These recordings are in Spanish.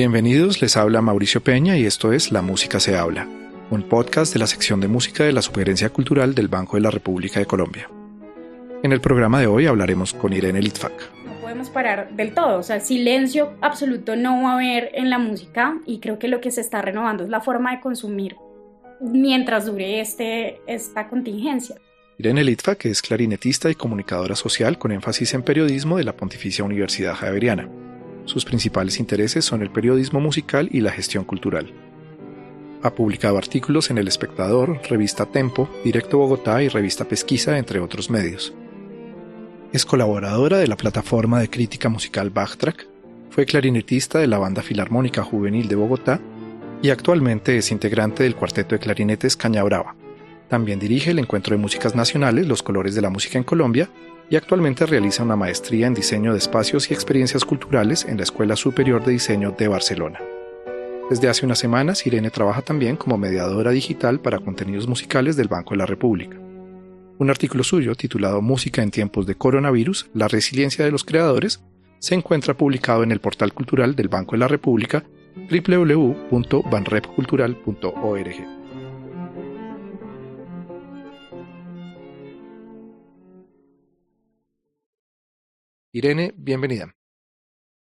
Bienvenidos, les habla Mauricio Peña y esto es La Música se habla, un podcast de la sección de música de la Sugerencia Cultural del Banco de la República de Colombia. En el programa de hoy hablaremos con Irene Litvak. No podemos parar del todo, o sea, silencio absoluto no va a haber en la música y creo que lo que se está renovando es la forma de consumir mientras dure este, esta contingencia. Irene Litvak es clarinetista y comunicadora social con énfasis en periodismo de la Pontificia Universidad Javeriana. Sus principales intereses son el periodismo musical y la gestión cultural. Ha publicado artículos en El Espectador, Revista Tempo, Directo Bogotá y Revista Pesquisa, entre otros medios. Es colaboradora de la plataforma de crítica musical Backtrack, fue clarinetista de la Banda Filarmónica Juvenil de Bogotá y actualmente es integrante del cuarteto de clarinetes Caña Brava. También dirige el Encuentro de Músicas Nacionales Los Colores de la Música en Colombia y actualmente realiza una maestría en diseño de espacios y experiencias culturales en la Escuela Superior de Diseño de Barcelona. Desde hace unas semanas, Irene trabaja también como mediadora digital para contenidos musicales del Banco de la República. Un artículo suyo titulado Música en tiempos de coronavirus, la resiliencia de los creadores, se encuentra publicado en el portal cultural del Banco de la República www.banrepcultural.org. Irene, bienvenida.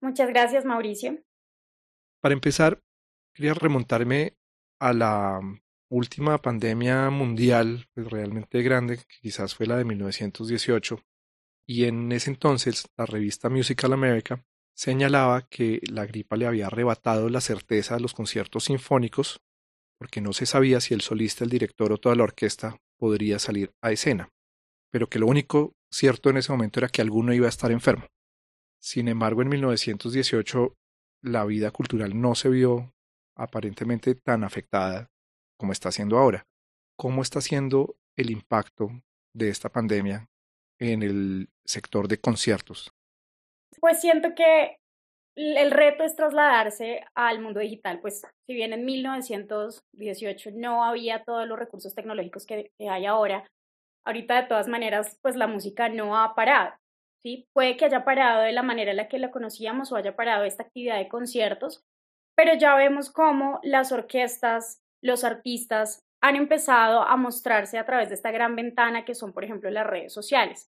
Muchas gracias, Mauricio. Para empezar, quería remontarme a la última pandemia mundial, pues, realmente grande, que quizás fue la de 1918, y en ese entonces la revista Musical America señalaba que la gripa le había arrebatado la certeza de los conciertos sinfónicos porque no se sabía si el solista, el director o toda la orquesta podría salir a escena, pero que lo único cierto en ese momento era que alguno iba a estar enfermo. Sin embargo, en 1918 la vida cultural no se vio aparentemente tan afectada como está siendo ahora. ¿Cómo está siendo el impacto de esta pandemia en el sector de conciertos? Pues siento que el reto es trasladarse al mundo digital, pues si bien en 1918 no había todos los recursos tecnológicos que, hay ahora, ahorita de todas maneras, pues la música no ha parado, ¿sí? Puede que haya parado de la manera en la que la conocíamos o haya parado esta actividad de conciertos, pero ya vemos cómo las orquestas, los artistas han empezado a mostrarse a través de esta gran ventana que son, por ejemplo, las redes sociales.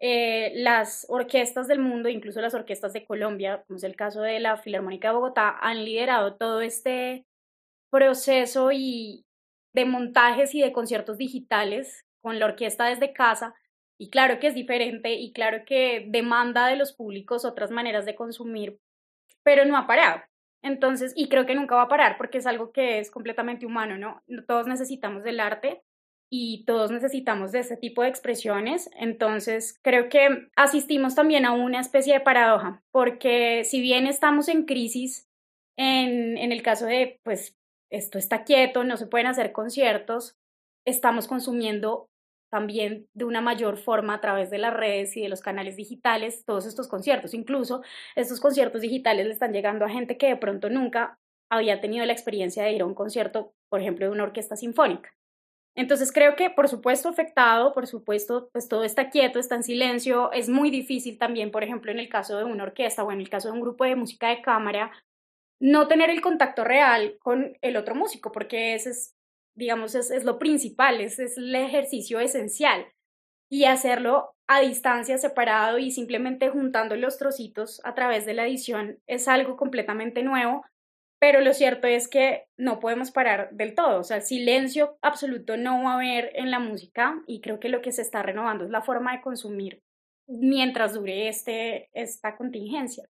Eh, las orquestas del mundo, incluso las orquestas de Colombia, como es el caso de la Filarmónica de Bogotá, han liderado todo este proceso y de montajes y de conciertos digitales con la orquesta desde casa. Y claro que es diferente y claro que demanda de los públicos otras maneras de consumir, pero no ha parado. Entonces, y creo que nunca va a parar porque es algo que es completamente humano, ¿no? Todos necesitamos del arte y todos necesitamos de ese tipo de expresiones. Entonces, creo que asistimos también a una especie de paradoja, porque si bien estamos en crisis, en, en el caso de, pues, esto está quieto, no se pueden hacer conciertos, estamos consumiendo también de una mayor forma a través de las redes y de los canales digitales todos estos conciertos. Incluso estos conciertos digitales le están llegando a gente que de pronto nunca había tenido la experiencia de ir a un concierto, por ejemplo, de una orquesta sinfónica. Entonces creo que, por supuesto, afectado, por supuesto, pues todo está quieto, está en silencio. Es muy difícil también, por ejemplo, en el caso de una orquesta o en el caso de un grupo de música de cámara, no tener el contacto real con el otro músico, porque ese es digamos, es, lo principal, es, es el ejercicio esencial. Y hacerlo a distancia, separado y simplemente juntando los trocitos a través de la edición es algo completamente nuevo, pero lo cierto es que no podemos parar del todo, o sea, el silencio absoluto no va a haber en la música y creo que lo que se está renovando es la forma de consumir mientras dure este, esta contingencia.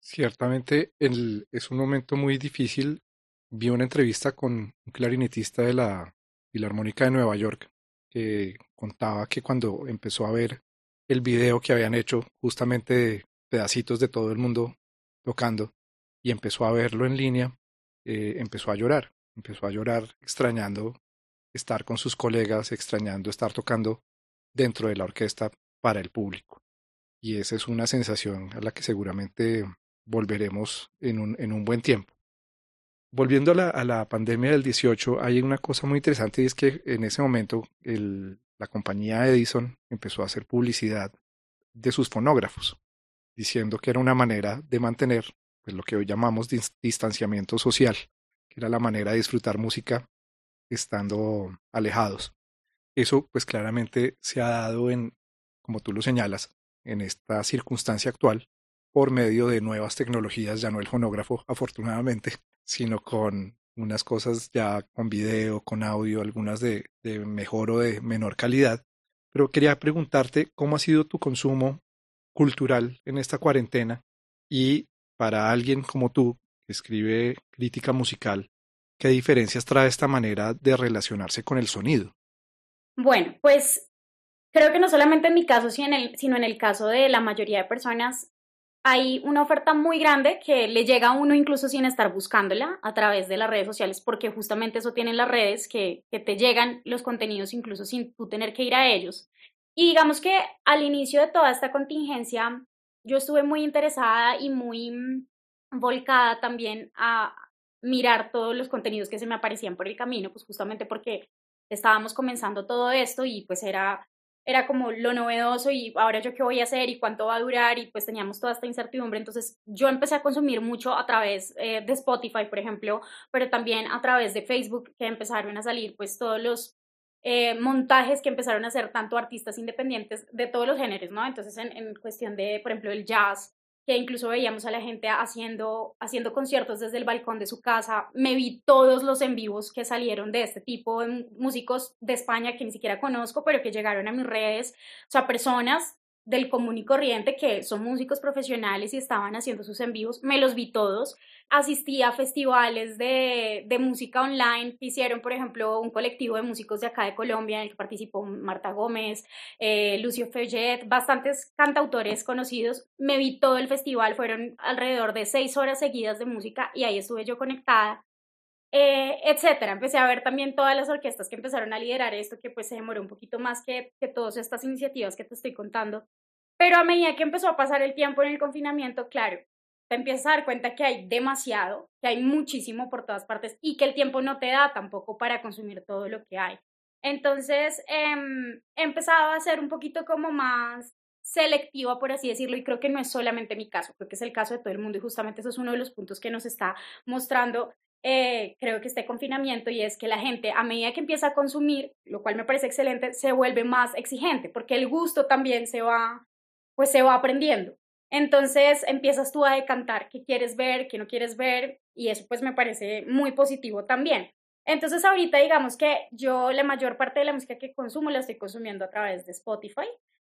Ciertamente el, es un momento muy difícil vi una entrevista con un clarinetista de la Filarmónica de Nueva York que contaba que cuando empezó a ver el video que habían hecho justamente pedacitos de todo el mundo tocando y empezó a verlo en línea, eh, empezó a llorar, empezó a llorar extrañando estar con sus colegas, extrañando estar tocando dentro de la orquesta para el público. Y esa es una sensación a la que seguramente volveremos en un, en un buen tiempo volviendo a la, pandemia del 18, hay una cosa muy interesante y es que en ese momento la compañía Edison empezó a hacer publicidad de sus fonógrafos, diciendo que era una manera de mantener pues lo que hoy llamamos distanciamiento social, que era la manera de disfrutar música estando alejados. Eso pues claramente se ha dado en, como tú lo señalas, en esta circunstancia actual por medio de nuevas tecnologías, ya no el fonógrafo afortunadamente, sino con unas cosas ya con video, con audio, algunas de, de mejor o de menor calidad. Pero quería preguntarte cómo ha sido tu consumo cultural en esta cuarentena y para alguien como tú, que escribe crítica musical, ¿qué diferencias trae esta manera de relacionarse con el sonido? Bueno, pues creo que no solamente en mi caso, sino en el caso de la mayoría de personas, hay una oferta muy grande que le llega a uno incluso sin estar buscándola a través de las redes sociales, porque justamente eso tienen las redes, que, te llegan los contenidos incluso sin tú tener que ir a ellos. Y digamos que al inicio de toda esta contingencia, yo estuve muy interesada y muy mm, volcada también a mirar todos los contenidos que se me aparecían por el camino, pues justamente porque estábamos comenzando todo esto y pues era era como lo novedoso y ahora yo qué voy a hacer y cuánto va a durar y pues teníamos toda esta incertidumbre. Entonces yo empecé a consumir mucho a través eh, de Spotify, por ejemplo, pero también a través de Facebook que empezaron a salir pues todos los eh, montajes que empezaron a hacer tanto artistas independientes de todos los géneros, ¿no? Entonces en, en cuestión de, por ejemplo, el jazz, que incluso veíamos a la gente haciendo, haciendo conciertos desde el balcón de su casa. Me vi todos los en vivos que salieron de este tipo, músicos de España que ni siquiera conozco, pero que llegaron a mis redes, o sea, personas del común y corriente que son músicos profesionales y estaban haciendo sus en vivos, me los vi todos asistí a festivales de, de, música online hicieron, por ejemplo, un colectivo de músicos de acá de Colombia en el que participó Marta Gómez, eh, Lucio Feuget, bastantes cantautores conocidos. Me vi todo el festival, fueron alrededor de seis horas seguidas de música y ahí estuve yo conectada. Eh, etcétera. Empecé a ver también todas las orquestas que empezaron a liderar esto, que pues se demoró un poquito más que, que todas estas iniciativas que te estoy contando. Pero a medida que empezó a pasar el tiempo en el confinamiento, claro, te empiezas a dar cuenta que hay demasiado, que hay muchísimo por todas partes y que el tiempo no te da tampoco para consumir todo lo que hay. Entonces, em, he empezado a ser un poquito como más selectiva, por así decirlo, y creo que no es solamente mi caso, creo que es el caso de todo el mundo y justamente eso es uno de los puntos que nos está mostrando, eh, creo que este confinamiento y es que la gente a medida que empieza a consumir, lo cual me parece excelente, se vuelve más exigente porque el gusto también se va, pues se va aprendiendo. Entonces empiezas tú a decantar qué quieres ver, qué no quieres ver, y eso pues me parece muy positivo también. Entonces ahorita digamos que yo la mayor parte de la música que consumo la estoy consumiendo a través de Spotify,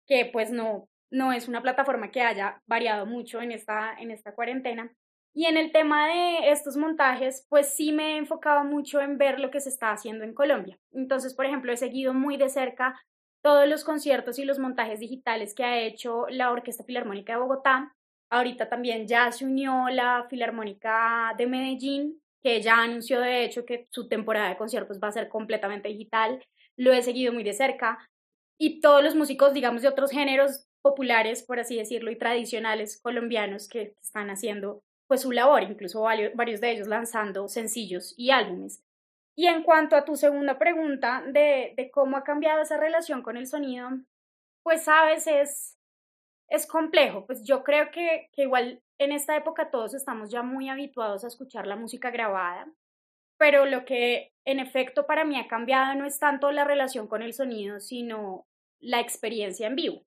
que pues no, no es una plataforma que haya variado mucho en esta, en esta cuarentena. Y en el tema de estos montajes, pues sí me he enfocado mucho en ver lo que se está haciendo en Colombia. Entonces, por ejemplo, he seguido muy de cerca todos los conciertos y los montajes digitales que ha hecho la Orquesta Filarmónica de Bogotá. Ahorita también ya se unió la Filarmónica de Medellín, que ya anunció de hecho que su temporada de conciertos va a ser completamente digital. Lo he seguido muy de cerca. Y todos los músicos, digamos, de otros géneros populares, por así decirlo, y tradicionales colombianos que están haciendo pues su labor, incluso varios de ellos lanzando sencillos y álbumes. Y en cuanto a tu segunda pregunta de, de cómo ha cambiado esa relación con el sonido, pues sabes, es, es complejo. Pues yo creo que, que igual en esta época todos estamos ya muy habituados a escuchar la música grabada, pero lo que en efecto para mí ha cambiado no es tanto la relación con el sonido, sino la experiencia en vivo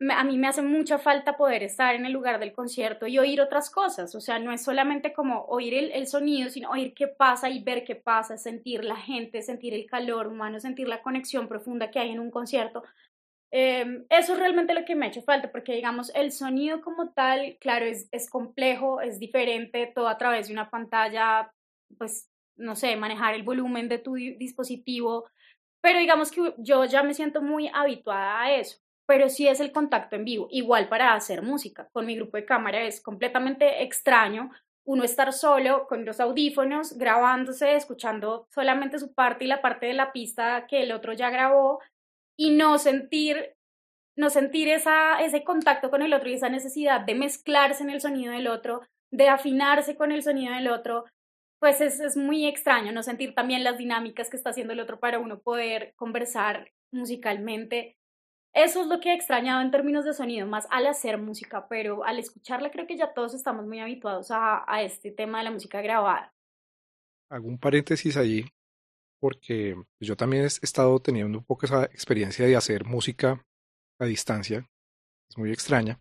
a mí me hace mucha falta poder estar en el lugar del concierto y oír otras cosas, o sea, no es solamente como oír el, sonido, sino oír qué pasa y ver qué pasa, sentir la gente, sentir el calor humano, sentir la conexión profunda que hay en un concierto. Em, eso es realmente lo que me ha hecho falta, porque digamos, el sonido como tal, claro, es, es complejo, es diferente, todo a través de una pantalla, pues, no sé, manejar el volumen de tu dispositivo, pero digamos que yo ya me siento muy habituada a eso pero sí es el contacto en vivo, igual para hacer música. Con mi grupo de cámara es completamente extraño uno estar solo con los audífonos, grabándose, escuchando solamente su parte y la parte de la pista que el otro ya grabó y no sentir no sentir esa, ese contacto con el otro y esa necesidad de mezclarse en el sonido del otro, de afinarse con el sonido del otro, pues es, es muy extraño no sentir también las dinámicas que está haciendo el otro para uno poder conversar musicalmente eso es lo que he extrañado en términos de sonido, más al hacer música, pero al escucharla creo que ya todos estamos muy habituados a, a este tema de la música grabada. Hago un paréntesis allí, porque yo también he estado teniendo un poco esa experiencia de hacer música a distancia, es muy extraña,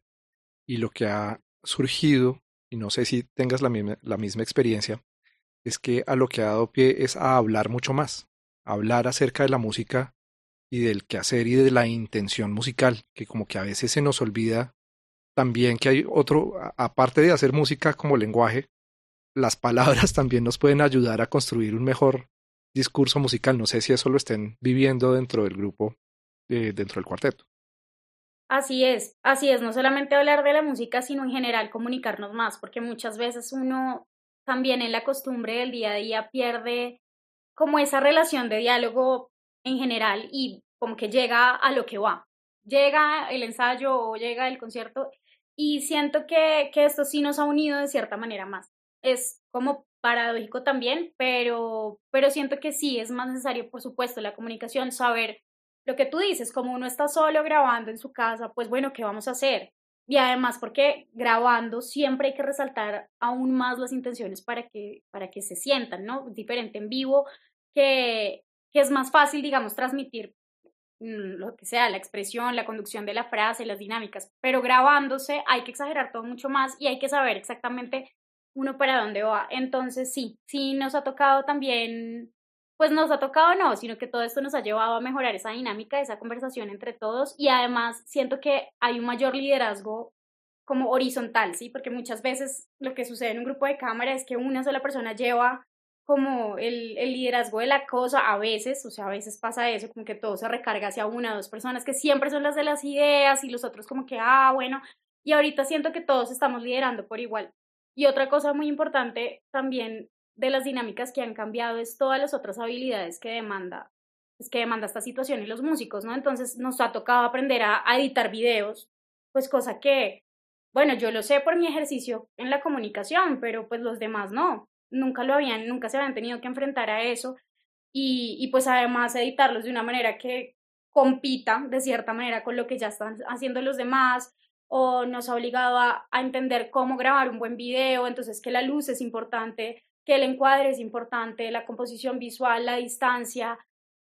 y lo que ha surgido, y no sé si tengas la misma, la misma experiencia, es que a lo que ha dado pie es a hablar mucho más, hablar acerca de la música y del quehacer y de la intención musical, que como que a veces se nos olvida también que hay otro, aparte de hacer música como lenguaje, las palabras también nos pueden ayudar a construir un mejor discurso musical. No sé si eso lo estén viviendo dentro del grupo, eh, dentro del cuarteto. Así es, así es, no solamente hablar de la música, sino en general comunicarnos más, porque muchas veces uno también en la costumbre del día a día pierde como esa relación de diálogo en general y como que llega a lo que va. Llega el ensayo o llega el concierto y siento que, que esto sí nos ha unido de cierta manera más. Es como paradójico también, pero, pero siento que sí es más necesario, por supuesto, la comunicación, saber lo que tú dices, como uno está solo grabando en su casa, pues bueno, ¿qué vamos a hacer? Y además porque grabando siempre hay que resaltar aún más las intenciones para que, para que se sientan, ¿no? Diferente en vivo, que, que es más fácil, digamos, transmitir mm, lo que sea, la expresión, la conducción de la frase, las dinámicas, pero grabándose hay que exagerar todo mucho más y hay que saber exactamente uno para dónde va. Entonces sí, sí nos ha tocado también pues nos ha tocado no, sino que todo esto nos ha llevado a mejorar esa dinámica, esa conversación entre todos y además siento que hay un mayor liderazgo como horizontal, ¿sí? Porque muchas veces lo que sucede en un grupo de cámara es que una sola persona lleva como el, liderazgo de la cosa a veces, o sea, a veces pasa eso, como que todo se recarga hacia una o dos personas que siempre son las de las ideas y los otros como que, ah, bueno, y ahorita siento que todos estamos liderando por igual. Y otra cosa muy importante también de las dinámicas que han cambiado es todas las otras habilidades que demanda, es pues, que demanda esta situación y los músicos, ¿no? Entonces nos ha tocado aprender a, editar videos, pues cosa que, bueno, yo lo sé por mi ejercicio en la comunicación, pero pues los demás no, nunca lo habían, nunca se habían tenido que enfrentar a eso y, y pues además editarlos de una manera que compita de cierta manera con lo que ya están haciendo los demás, o nos ha obligado a, a, entender cómo grabar un buen video, entonces que la luz es importante, que el encuadre es importante, la composición visual, la distancia.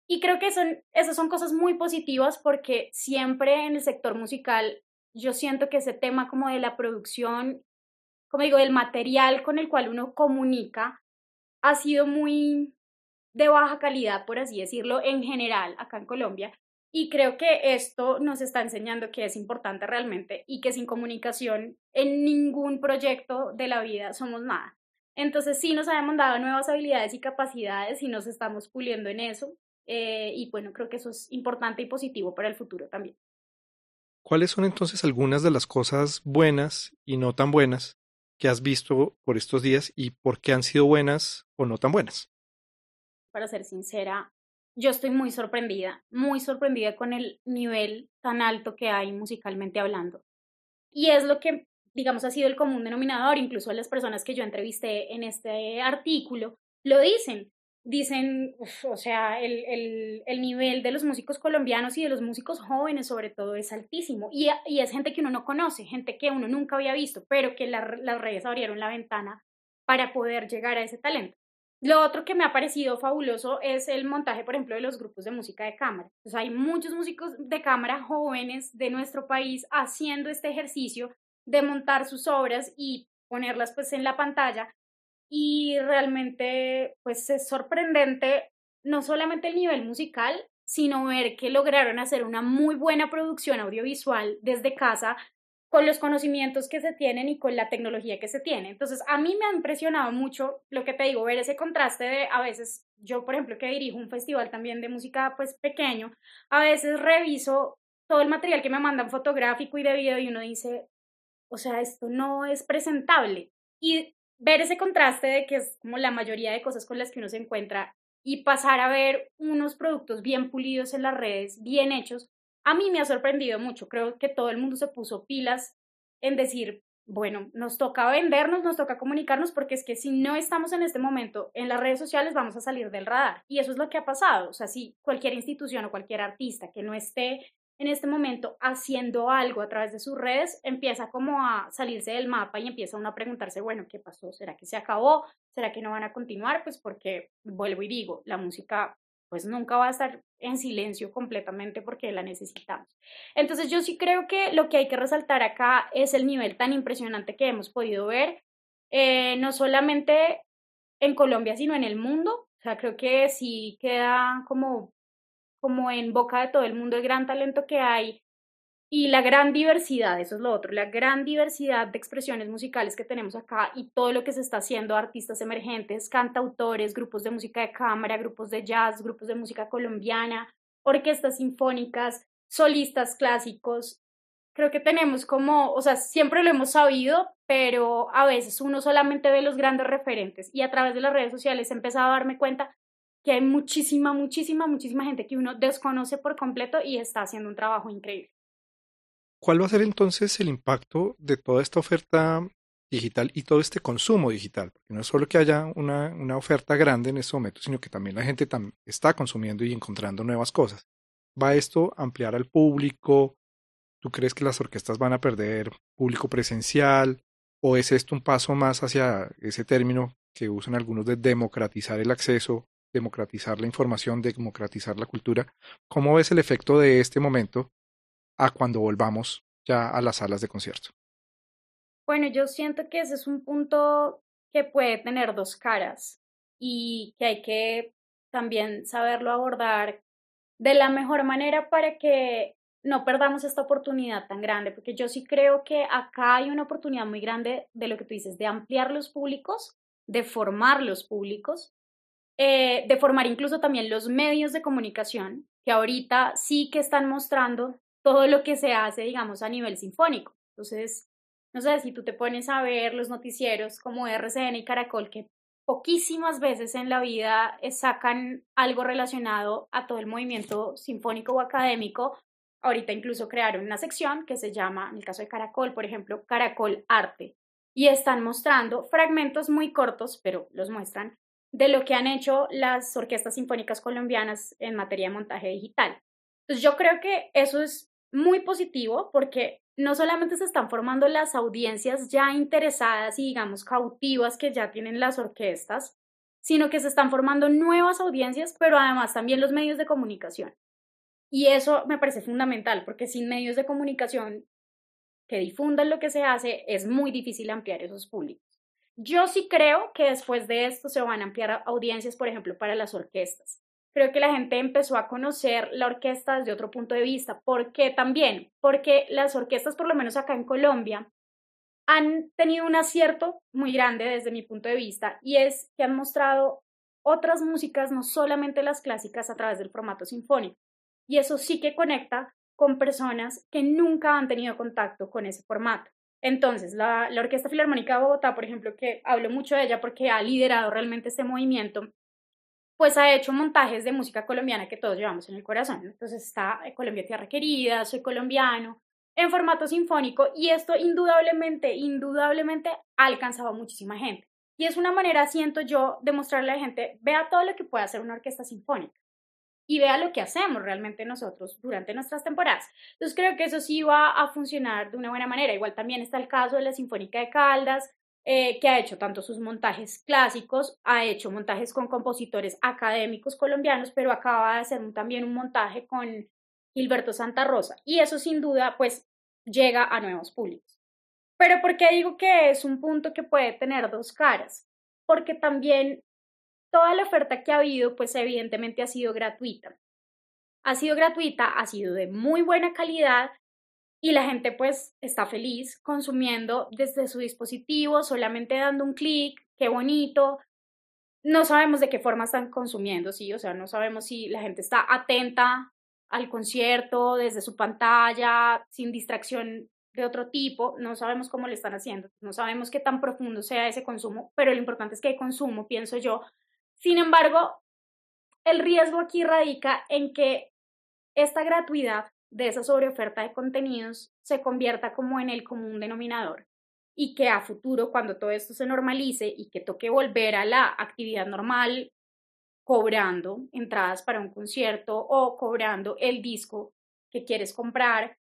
Y creo que son, esas son cosas muy positivas porque siempre en el sector musical yo siento que ese tema como de la producción, como digo, del material con el cual uno comunica, ha sido muy de baja calidad, por así decirlo, en general acá en Colombia. Y creo que esto nos está enseñando que es importante realmente y que sin comunicación en ningún proyecto de la vida somos nada. Entonces sí nos ha demandado nuevas habilidades y capacidades y nos estamos puliendo en eso. Eh, y bueno, creo que eso es importante y positivo para el futuro también. ¿Cuáles son entonces algunas de las cosas buenas y no tan buenas que has visto por estos días y por qué han sido buenas o no tan buenas? Para ser sincera, yo estoy muy sorprendida, muy sorprendida con el nivel tan alto que hay musicalmente hablando. Y es lo que digamos, ha sido el común denominador, incluso las personas que yo entrevisté en este artículo, lo dicen. Dicen, o sea, el, el, el, nivel de los músicos colombianos y de los músicos jóvenes sobre todo es altísimo. Y, y es gente que uno no conoce, gente que uno nunca había visto, pero que las redes abrieron la ventana para poder llegar a ese talento. Lo otro que me ha parecido fabuloso es el montaje, por ejemplo, de los grupos de música de cámara. Hay muchos músicos de cámara jóvenes de nuestro país haciendo este ejercicio de montar sus obras y ponerlas pues en la pantalla y realmente pues es sorprendente no solamente el nivel musical, sino ver que lograron hacer una muy buena producción audiovisual desde casa con los conocimientos que se tienen y con la tecnología que se tiene. Entonces, a mí me ha impresionado mucho lo que te digo, ver ese contraste de a veces, yo por ejemplo que dirijo un festival también de música pues pequeño, a veces reviso todo el material que me mandan fotográfico y de video y uno dice, o sea, esto no es presentable. Y ver ese contraste de que es como la mayoría de cosas con las que uno se encuentra y pasar a ver unos productos bien pulidos en las redes, bien hechos, a mí me ha sorprendido mucho. Creo que todo el mundo se puso pilas en decir, bueno, nos toca vendernos, nos toca comunicarnos, porque es que si no estamos en este momento en las redes sociales, vamos a salir del radar. Y eso es lo que ha pasado. O sea, si cualquier institución o cualquier artista que no esté en este momento haciendo algo a través de sus redes, empieza como a salirse del mapa y empieza uno a preguntarse, bueno, ¿qué pasó? ¿Será que se acabó? ¿Será que no van a continuar? Pues porque, vuelvo y digo, la música pues nunca va a estar en silencio completamente porque la necesitamos. Entonces yo sí creo que lo que hay que resaltar acá es el nivel tan impresionante que hemos podido ver, eh, no solamente en Colombia, sino en el mundo. O sea, creo que sí queda como como en boca de todo el mundo el gran talento que hay y la gran diversidad, eso es lo otro, la gran diversidad de expresiones musicales que tenemos acá y todo lo que se está haciendo, artistas emergentes, cantautores, grupos de música de cámara, grupos de jazz, grupos de música colombiana, orquestas sinfónicas, solistas clásicos. Creo que tenemos como, o sea, siempre lo hemos sabido, pero a veces uno solamente ve los grandes referentes y a través de las redes sociales he empezado a darme cuenta que hay muchísima, muchísima, muchísima gente que uno desconoce por completo y está haciendo un trabajo increíble. ¿Cuál va a ser entonces el impacto de toda esta oferta digital y todo este consumo digital? Porque no es solo que haya una, una oferta grande en este momento, sino que también la gente está consumiendo y encontrando nuevas cosas. ¿Va esto a ampliar al público? ¿Tú crees que las orquestas van a perder público presencial? ¿O es esto un paso más hacia ese término que usan algunos de democratizar el acceso democratizar la información, democratizar la cultura. ¿Cómo ves el efecto de este momento a cuando volvamos ya a las salas de concierto? Bueno, yo siento que ese es un punto que puede tener dos caras y que hay que también saberlo abordar de la mejor manera para que no perdamos esta oportunidad tan grande, porque yo sí creo que acá hay una oportunidad muy grande de lo que tú dices, de ampliar los públicos, de formar los públicos eh, de formar incluso también los medios de comunicación, que ahorita sí que están mostrando todo lo que se hace, digamos, a nivel sinfónico. Entonces, no sé, si tú te pones a ver los noticieros como RCN y Caracol, que poquísimas veces en la vida eh, sacan algo relacionado a todo el movimiento sinfónico o académico, ahorita incluso crearon una sección que se llama, en el caso de Caracol, por ejemplo, Caracol Arte, y están mostrando fragmentos muy cortos, pero los muestran, de lo que han hecho las orquestas sinfónicas colombianas en materia de montaje digital. Entonces yo creo que eso es muy positivo porque no solamente se están formando las audiencias ya interesadas y digamos cautivas que ya tienen las orquestas, sino que se están formando nuevas audiencias, pero además también los medios de comunicación. Y eso me parece fundamental porque sin medios de comunicación que difundan lo que se hace es muy difícil ampliar esos públicos. Yo sí creo que después de esto se van a ampliar audiencias, por ejemplo, para las orquestas. Creo que la gente empezó a conocer la orquesta desde otro punto de vista. ¿Por qué también? Porque las orquestas, por lo menos acá en Colombia, han tenido un acierto muy grande desde mi punto de vista y es que han mostrado otras músicas, no solamente las clásicas, a través del formato sinfónico. Y eso sí que conecta con personas que nunca han tenido contacto con ese formato. Entonces, la, Orquesta Filarmónica de Bogotá, por ejemplo, que hablo mucho de ella porque ha liderado realmente este movimiento, pues ha hecho montajes de música colombiana que todos llevamos en el corazón. Entonces está eh, Colombia Tierra Querida, Soy Colombiano, en formato sinfónico y esto indudablemente, indudablemente ha alcanzado a muchísima gente. Y es una manera, siento yo, de mostrarle a la gente, vea todo lo que puede hacer una orquesta sinfónica y vea lo que hacemos realmente nosotros durante nuestras temporadas. Entonces creo que eso sí va a funcionar de una buena manera. Igual también está el caso de la Sinfónica de Caldas, eh, que ha hecho tanto sus montajes clásicos, ha hecho montajes con compositores académicos colombianos, pero acaba de hacer también un montaje con Gilberto Santa Rosa. Y eso sin duda pues llega a nuevos públicos. Pero ¿por qué digo que es un punto que puede tener dos caras? Porque también toda la oferta que ha habido, pues evidentemente ha sido gratuita. Ha sido gratuita, ha sido de muy buena calidad y la gente pues está feliz consumiendo desde su dispositivo, solamente dando un clic, qué bonito. No sabemos de qué forma están consumiendo, sí, o sea, no sabemos si la gente está atenta al concierto desde su pantalla, sin distracción de otro tipo, no sabemos cómo le están haciendo, no sabemos qué tan profundo sea ese consumo, pero lo importante es que hay consumo, pienso yo, sin embargo, el riesgo aquí radica en que esta gratuidad de esa sobreoferta de contenidos se convierta como en el común denominador y que a futuro, cuando todo esto se normalice y que toque volver a la actividad normal, cobrando entradas para un concierto o cobrando el disco que quieres comprar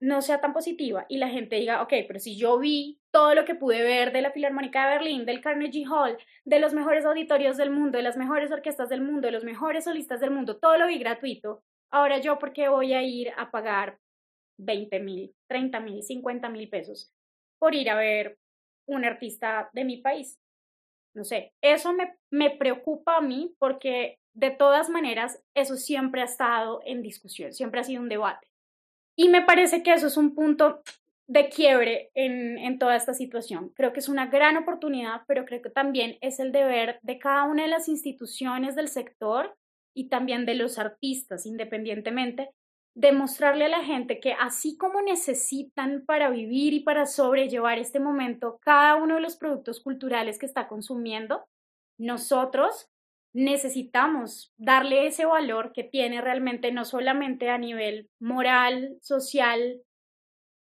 no sea tan positiva y la gente diga, ok, pero si yo vi todo lo que pude ver de la Filarmónica de Berlín, del Carnegie Hall, de los mejores auditorios del mundo, de las mejores orquestas del mundo, de los mejores solistas del mundo, todo lo vi gratuito, ahora yo, ¿por qué voy a ir a pagar 20 mil, 30 mil, 50 mil pesos por ir a ver un artista de mi país? No sé, eso me, me preocupa a mí porque de todas maneras eso siempre ha estado en discusión, siempre ha sido un debate. Y me parece que eso es un punto de quiebre en, en, toda esta situación. Creo que es una gran oportunidad, pero creo que también es el deber de cada una de las instituciones del sector y también de los artistas, independientemente, demostrarle a la gente que así como necesitan para vivir y para sobrellevar este momento cada uno de los productos culturales que está consumiendo, nosotros necesitamos darle ese valor que tiene realmente no solamente a nivel moral, social,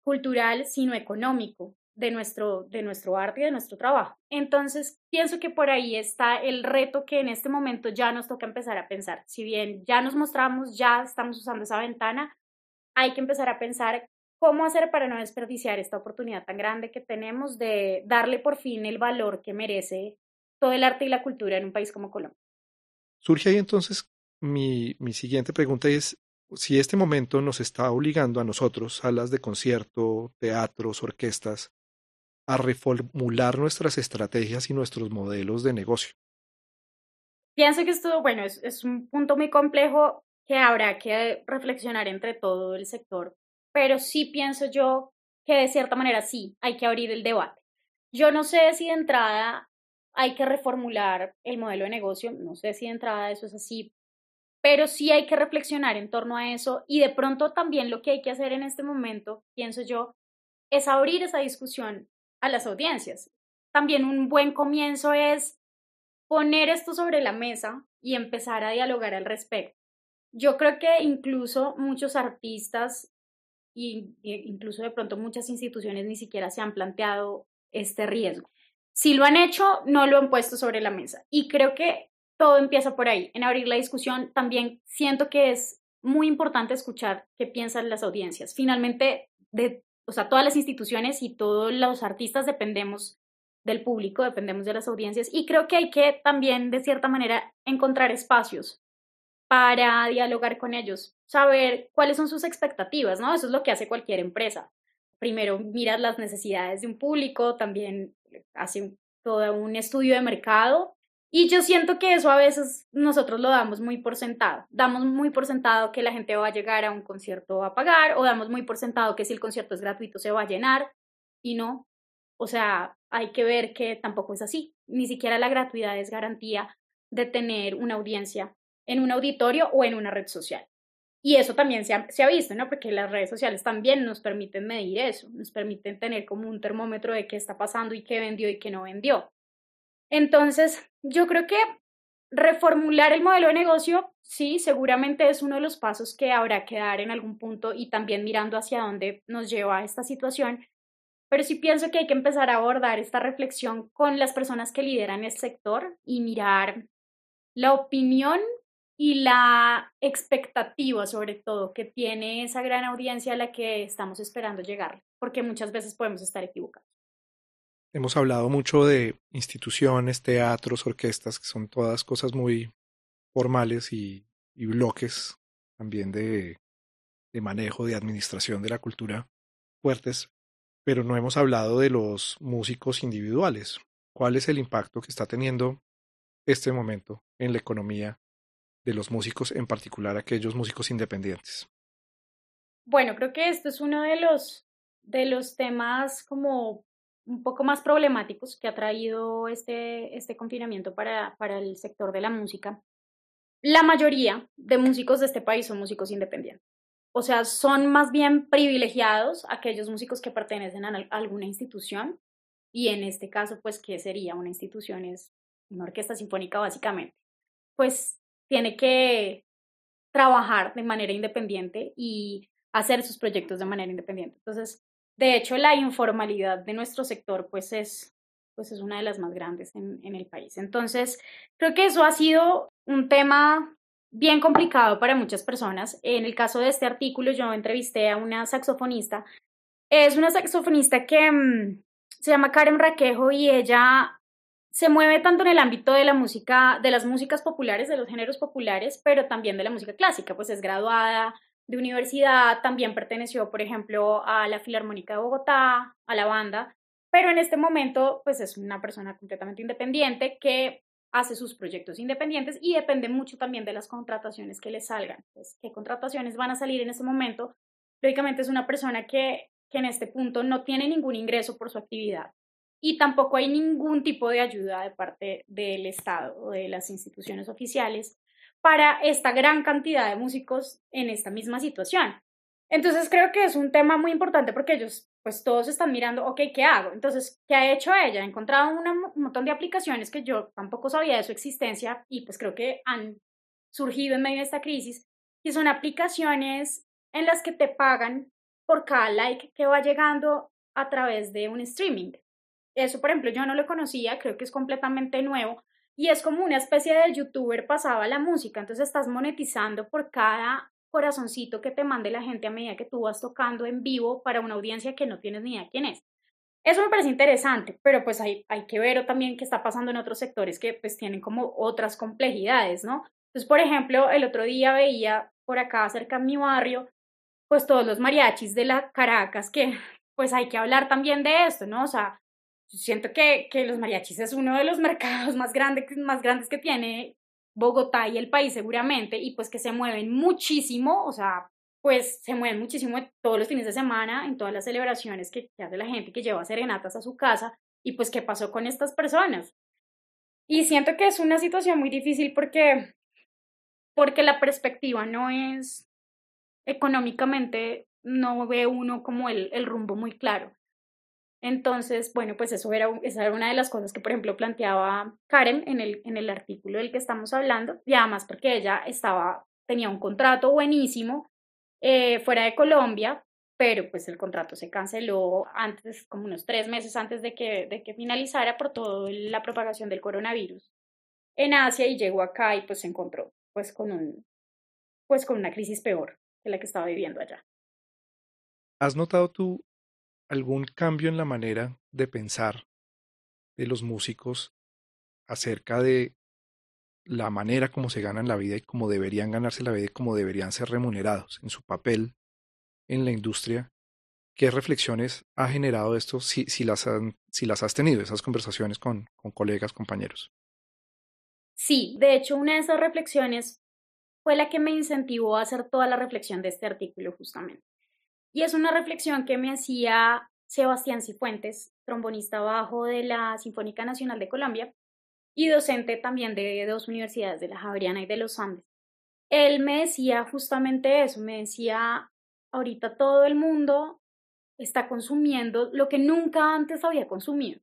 cultural, sino económico de nuestro, de nuestro arte y de nuestro trabajo. Entonces, pienso que por ahí está el reto que en este momento ya nos toca empezar a pensar. Si bien ya nos mostramos, ya estamos usando esa ventana, hay que empezar a pensar cómo hacer para no desperdiciar esta oportunidad tan grande que tenemos de darle por fin el valor que merece todo el arte y la cultura en un país como Colombia. Surge ahí entonces mi, mi siguiente pregunta es si este momento nos está obligando a nosotros, salas de concierto, teatros, orquestas, a reformular nuestras estrategias y nuestros modelos de negocio. Pienso que esto, bueno, es, es un punto muy complejo que habrá que reflexionar entre todo el sector, pero sí pienso yo que de cierta manera sí, hay que abrir el debate. Yo no sé si de entrada hay que reformular el modelo de negocio. No sé si de entrada eso es así, pero sí hay que reflexionar en torno a eso y de pronto también lo que hay que hacer en este momento, pienso yo, es abrir esa discusión a las audiencias. También un buen comienzo es poner esto sobre la mesa y empezar a dialogar al respecto. Yo creo que incluso muchos artistas e incluso de pronto muchas instituciones ni siquiera se han planteado este riesgo. Si lo han hecho, no lo han puesto sobre la mesa. Y creo que todo empieza por ahí, en abrir la discusión. También siento que es muy importante escuchar qué piensan las audiencias. Finalmente, de, o sea, todas las instituciones y todos los artistas dependemos del público, dependemos de las audiencias y creo que hay que también, de cierta manera, encontrar espacios para dialogar con ellos, saber cuáles son sus expectativas, ¿no? Eso es lo que hace cualquier empresa. Primero miras las necesidades de un público, también hace todo un estudio de mercado y yo siento que eso a veces nosotros lo damos muy por sentado. Damos muy por sentado que la gente va a llegar a un concierto a pagar o damos muy por sentado que si el concierto es gratuito se va a llenar y no. O sea, hay que ver que tampoco es así. Ni siquiera la gratuidad es garantía de tener una audiencia en un auditorio o en una red social. Y eso también se ha, visto, ¿no? Porque las redes sociales también nos permiten medir eso, nos permiten tener como un termómetro de qué está pasando y qué vendió y qué no vendió. Entonces, yo creo que reformular el modelo de negocio, sí, seguramente es uno de los pasos que habrá que dar en algún punto y también mirando hacia dónde nos lleva esta situación. Pero sí pienso que hay que empezar a abordar esta reflexión con las personas que lideran el sector y mirar la opinión y la expectativa, sobre todo, que tiene esa gran audiencia a la que estamos esperando llegar, porque muchas veces podemos estar equivocados. Hemos hablado mucho de instituciones, teatros, orquestas, que son todas cosas muy formales y, bloques también de, de manejo, de administración de la cultura fuertes, pero no hemos hablado de los músicos individuales. ¿Cuál es el impacto que está teniendo este momento en la economía de los músicos, en particular aquellos músicos independientes? Bueno, creo que esto es uno de los, de los temas como un poco más problemáticos que ha traído este, este confinamiento para, para el sector de la música. La mayoría de músicos de este país son músicos independientes. O sea, son más bien privilegiados aquellos músicos que pertenecen a alguna institución y en este caso, pues, ¿qué sería una institución? Es una orquesta sinfónica básicamente. Pues tiene que trabajar de manera independiente y hacer sus proyectos de manera independiente. Entonces, de hecho, la informalidad de nuestro sector, pues es, pues es una de las más grandes en, en el país. Entonces, creo que eso ha sido un tema bien complicado para muchas personas. En el caso de este artículo, yo entrevisté a una saxofonista. Es una saxofonista que mm, se llama Karen Raquejo y ella se mueve tanto en el ámbito de la música, de las músicas populares, de los géneros populares, pero también de la música clásica, pues es graduada de universidad, también perteneció, por ejemplo, a la Filarmónica de Bogotá, a la banda, pero en este momento, pues es una persona completamente independiente que hace sus proyectos independientes y depende mucho también de las contrataciones que le salgan. Pues, ¿Qué contrataciones van a salir en este momento? Lógicamente es una persona que, que en este punto no tiene ningún ingreso por su actividad y tampoco hay ningún tipo de ayuda de parte del Estado o de las instituciones oficiales para esta gran cantidad de músicos en esta misma situación. Entonces creo que es un tema muy importante porque ellos, pues todos están mirando, ok, ¿qué hago? Entonces, ¿qué ha hecho ella? Ha encontrado un montón de aplicaciones que yo tampoco sabía de su existencia y pues creo que han surgido en medio de esta crisis y son aplicaciones en las que te pagan por cada like que va llegando a través de un streaming. Eso, por ejemplo, yo no lo conocía, creo que es completamente nuevo y es como una especie de youtuber pasaba la música, entonces estás monetizando por cada corazoncito que te mande la gente a medida que tú vas tocando en vivo para una audiencia que no tienes ni idea quién es. Eso me parece interesante, pero pues hay, hay que ver también qué está pasando en otros sectores que pues tienen como otras complejidades, ¿no? Entonces, por ejemplo, el otro día veía por acá cerca de mi barrio, pues todos los mariachis de la Caracas, que pues hay que hablar también de esto, ¿no? O sea, siento que, que los mariachis es uno de los mercados más, grandes más grandes que tiene Bogotá y el país seguramente, y pues que se mueven muchísimo, o sea, pues se mueven muchísimo todos los fines de semana, en todas las celebraciones que, hace la gente que lleva serenatas a su casa, y pues qué pasó con estas personas. Y siento que es una situación muy difícil porque, porque la perspectiva no es económicamente, no ve uno como el, el rumbo muy claro. Entonces, bueno, pues eso era, esa era una de las cosas que, por ejemplo, planteaba Karen en el, en el artículo del que estamos hablando, y además porque ella estaba, tenía un contrato buenísimo eh, fuera de Colombia, pero pues el contrato se canceló antes, como unos tres meses antes de que, de que finalizara por toda la propagación del coronavirus en Asia y llegó acá y pues se encontró pues con un, pues con una crisis peor que la que estaba viviendo allá. ¿Has notado tú algún cambio en la manera de pensar de los músicos acerca de la manera como se ganan la vida y cómo deberían ganarse la vida y cómo deberían ser remunerados en su papel en la industria. ¿Qué reflexiones ha generado esto si, las has tenido, esas conversaciones con, con colegas, compañeros? Sí, de hecho, una de esas reflexiones fue la que me incentivó a hacer toda la reflexión de este artículo justamente. Y es una reflexión que me hacía Sebastián Cifuentes, trombonista bajo de la Sinfónica Nacional de Colombia y docente también de dos universidades, de la Javeriana y de los Andes. Él me decía justamente eso, me decía, ahorita todo el mundo está consumiendo lo que nunca antes había consumido.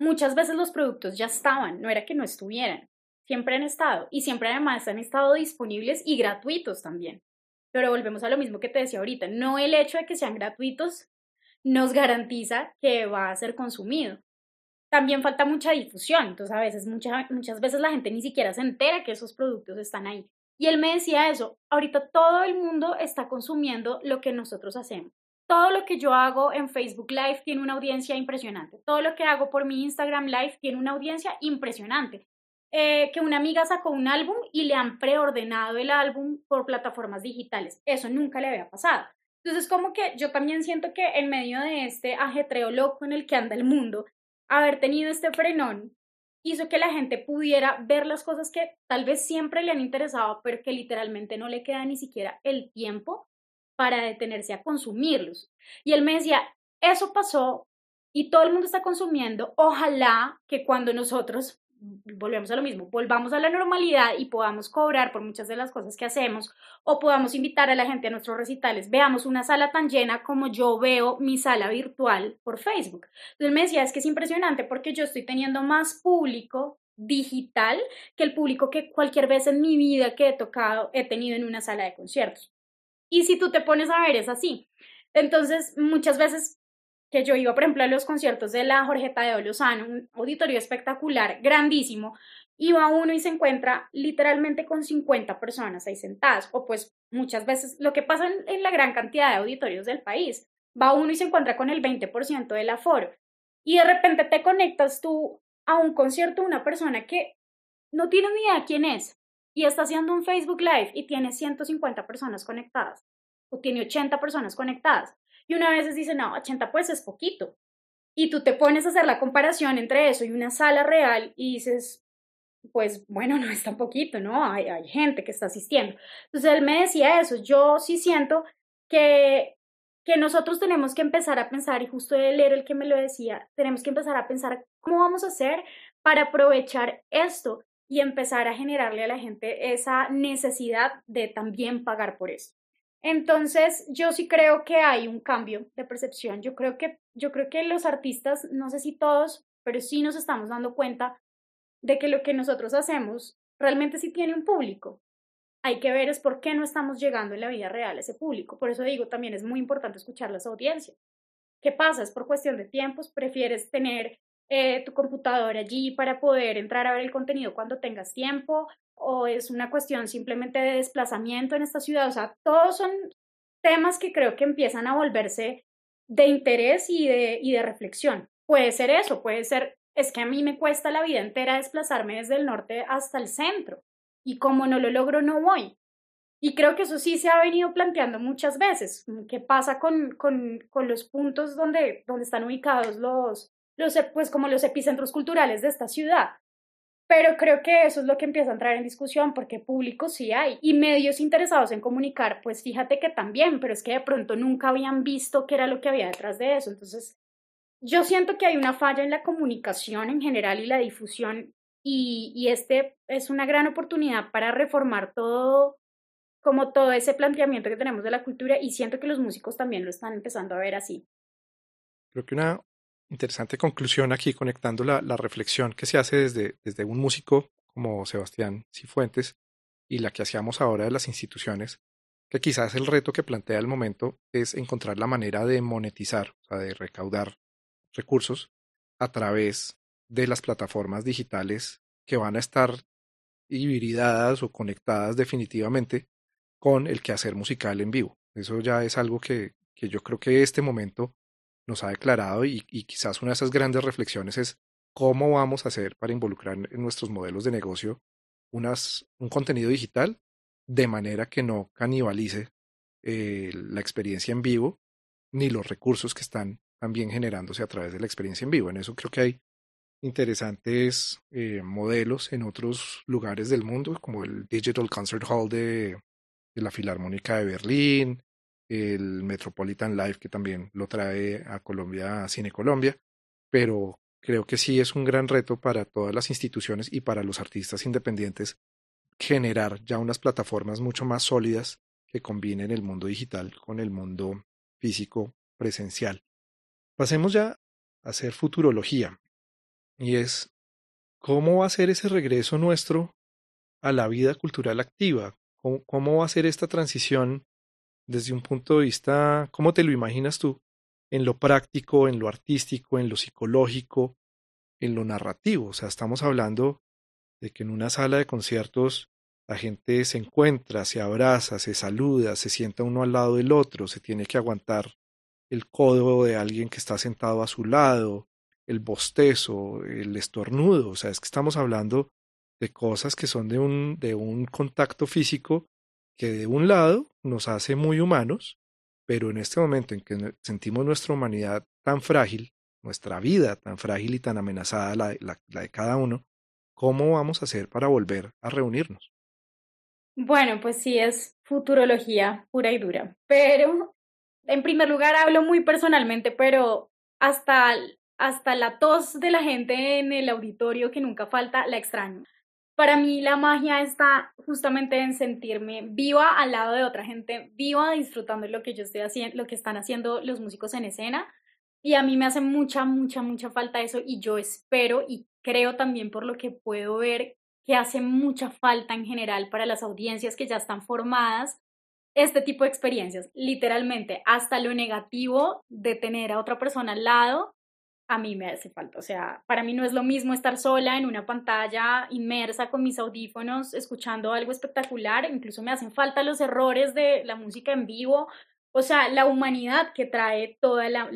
Muchas veces los productos ya estaban, no era que no estuvieran, siempre han estado y siempre además han estado disponibles y gratuitos también. Pero volvemos a lo mismo que te decía ahorita, no el hecho de que sean gratuitos nos garantiza que va a ser consumido. También falta mucha difusión, entonces a veces, muchas muchas veces la gente ni siquiera se entera que esos productos están ahí. Y él me decía eso, ahorita todo el mundo está consumiendo lo que nosotros hacemos. Todo lo que yo hago en Facebook Live tiene una audiencia impresionante. Todo lo que hago por mi Instagram Live tiene una audiencia impresionante. Eh, que una amiga sacó un álbum y le han preordenado el álbum por plataformas digitales. Eso nunca le había pasado. Entonces, como que yo también siento que en medio de este ajetreo loco en el que anda el mundo, haber tenido este frenón hizo que la gente pudiera ver las cosas que tal vez siempre le han interesado, pero que literalmente no le queda ni siquiera el tiempo para detenerse a consumirlos. Y él me decía, eso pasó y todo el mundo está consumiendo, ojalá que cuando nosotros volvemos a lo mismo, volvamos a la normalidad y podamos cobrar por muchas de las cosas que hacemos o podamos invitar a la gente a nuestros recitales, veamos una sala tan llena como yo veo mi sala virtual por Facebook. Entonces me decía, es que es impresionante porque yo estoy teniendo más público digital que el público que cualquier vez en mi vida que he tocado he tenido en una sala de conciertos. Y si tú te pones a ver, es así. Entonces, muchas veces que yo iba, por ejemplo, a los conciertos de la Jorgeta de Lozano, un auditorio espectacular, grandísimo, va uno y se encuentra literalmente con 50 personas ahí sentadas, o pues muchas veces lo que pasa en, la gran cantidad de auditorios del país, va uno y se encuentra con el 20% del aforo, y de repente te conectas tú a un concierto de una persona que no tiene ni idea quién es, y está haciendo un Facebook Live y tiene 150 personas conectadas, o tiene 80 personas conectadas, y una vez dice, no, 80 pues es poquito, y tú te pones a hacer la comparación entre eso y una sala real y dices, pues bueno, no es tan poquito, ¿no? Hay, hay gente que está asistiendo. Entonces él me decía eso, yo sí siento que, que nosotros tenemos que empezar a pensar, y justo él era el que me lo decía, tenemos que empezar a pensar cómo vamos a hacer para aprovechar esto y empezar a generarle a la gente esa necesidad de también pagar por eso. Entonces, yo sí creo que hay un cambio de percepción. Yo creo que, yo creo que los artistas, no sé si todos, pero sí nos estamos dando cuenta de que lo que nosotros hacemos realmente sí tiene un público. Hay que ver es por qué no estamos llegando en la vida real a ese público. Por eso digo, también es muy importante escuchar las audiencias. ¿Qué pasa? ¿Es por cuestión de tiempos? ¿Prefieres tener eh, tu computadora allí para poder entrar a ver el contenido cuando tengas tiempo? ¿O es una cuestión simplemente de desplazamiento en esta ciudad? O sea, todos son temas que creo que empiezan a volverse de interés y de, y de reflexión. Puede ser eso, puede ser es que a mí me cuesta la vida entera desplazarme desde el norte hasta el centro y como no lo logro no voy. Y creo que eso sí se ha venido planteando muchas veces. ¿Qué pasa con, con, con los puntos donde, donde están ubicados los, los, pues como los epicentros culturales de esta ciudad? Pero creo que eso es lo que empieza a entrar en discusión porque público sí hay y medios interesados en comunicar, pues fíjate que también, pero es que de pronto nunca habían visto qué era lo que había detrás de eso. Entonces, yo siento que hay una falla en la comunicación en general y la difusión y, este es una gran oportunidad para reformar todo, como todo ese planteamiento que tenemos de la cultura y siento que los músicos también lo están empezando a ver así. Creo que una interesante conclusión aquí conectando la, la reflexión que se hace desde, desde un músico como Sebastián Cifuentes y la que hacíamos ahora de las instituciones, que quizás el reto que plantea el momento es encontrar la manera de monetizar, o sea, de recaudar recursos a través de las plataformas digitales que van a estar hibridadas o conectadas definitivamente con el quehacer musical en vivo. Eso ya es algo que, que yo creo que este momento nos ha declarado y, quizás una de esas grandes reflexiones es cómo vamos a hacer para involucrar en nuestros modelos de negocio un contenido digital de manera que no canibalice eh, la experiencia en vivo ni los recursos que están también generándose a través de la experiencia en vivo. En eso creo que hay interesantes eh, modelos en otros lugares del mundo, como el Digital Concert Hall de, la Filarmónica de Berlín, el Metropolitan Live, que también lo trae a Colombia, a Cine Colombia, pero creo que sí es un gran reto para todas las instituciones y para los artistas independientes generar ya unas plataformas mucho más sólidas que combinen el mundo digital con el mundo físico presencial. Pasemos ya a hacer futurología. Y es, ¿cómo va a ser ese regreso nuestro a la vida cultural activa? ¿Cómo, va a ser esta transición desde un punto de vista, cómo te lo imaginas tú? En lo práctico, en lo artístico, en lo psicológico, en lo narrativo. O sea, estamos hablando de que en una sala de conciertos la gente se encuentra, se abraza, se saluda, se sienta uno al lado del otro, se tiene que aguantar el codo de alguien que está sentado a su lado, el bostezo, el estornudo, o sea, es que estamos hablando de cosas que son de un, de un contacto físico que de un lado nos hace muy humanos, pero en este momento en que sentimos nuestra humanidad tan frágil, nuestra vida tan frágil y tan amenazada, la, de cada uno, ¿cómo vamos a hacer para volver a reunirnos? Bueno, pues sí, es futurología pura y dura, pero en primer lugar hablo muy personalmente, pero hasta, hasta la tos de la gente en el auditorio que nunca falta, la extraño. Para mí la magia está justamente en sentirme viva al lado de otra gente, viva disfrutando lo que yo estoy haciendo, lo que están haciendo los músicos en escena. Y a mí me hace mucha, mucha, mucha falta eso y yo espero y creo también por lo que puedo ver que hace mucha falta en general para las audiencias que ya están formadas este tipo de experiencias, literalmente, hasta lo negativo de tener a otra persona al lado, a mí me hace falta. O sea, para mí no es lo mismo estar sola en una pantalla inmersa con mis audífonos, escuchando algo espectacular. Incluso me hacen falta los errores de la música en vivo. O sea, la humanidad que trae toda la,